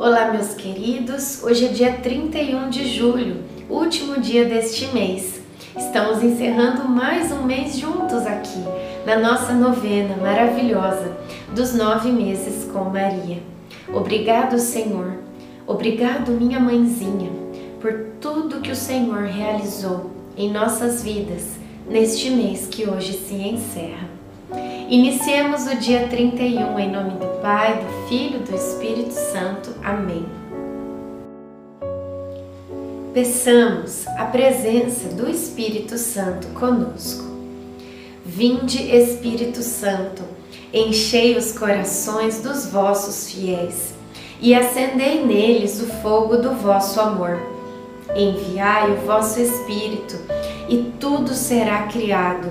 Olá, meus queridos. Hoje é dia 31 de julho, último dia deste mês. Estamos encerrando mais um mês juntos aqui, na nossa novena maravilhosa dos nove meses com Maria. Obrigado, Senhor. Obrigado, minha mãezinha, por tudo que o Senhor realizou em nossas vidas neste mês que hoje se encerra. Iniciemos o dia 31 em nome do Pai, do Filho e do Espírito Santo. Amém. Peçamos a presença do Espírito Santo conosco. Vinde, Espírito Santo, enchei os corações dos vossos fiéis e acendei neles o fogo do vosso amor. Enviai o vosso Espírito e tudo será criado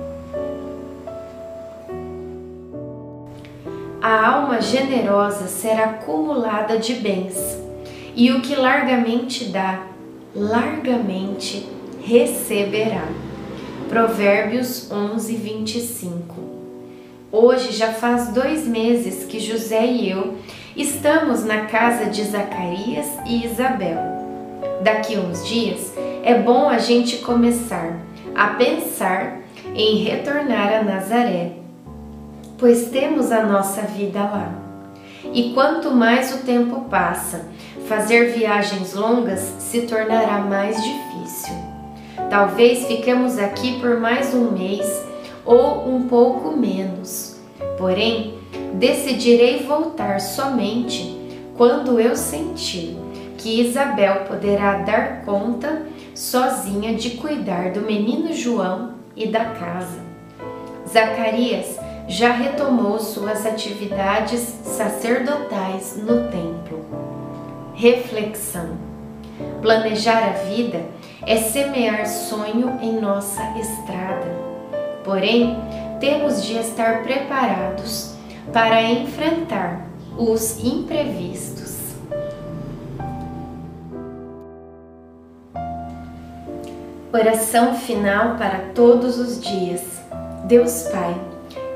A alma generosa será acumulada de bens, e o que largamente dá, largamente receberá. Provérbios 11, 25. Hoje já faz dois meses que José e eu estamos na casa de Zacarias e Isabel. Daqui uns dias é bom a gente começar a pensar em retornar a Nazaré pois temos a nossa vida lá. E quanto mais o tempo passa, fazer viagens longas se tornará mais difícil. Talvez fiquemos aqui por mais um mês ou um pouco menos. Porém, decidirei voltar somente quando eu sentir que Isabel poderá dar conta sozinha de cuidar do menino João e da casa. Zacarias já retomou suas atividades sacerdotais no templo. Reflexão: Planejar a vida é semear sonho em nossa estrada. Porém, temos de estar preparados para enfrentar os imprevistos. Oração final para todos os dias. Deus Pai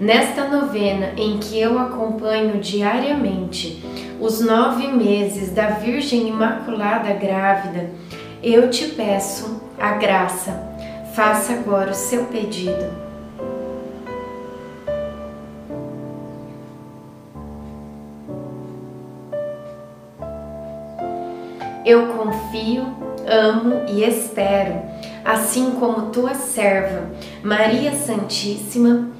Nesta novena em que eu acompanho diariamente os nove meses da Virgem Imaculada Grávida, eu te peço a graça. Faça agora o seu pedido. Eu confio, amo e espero, assim como tua serva, Maria Santíssima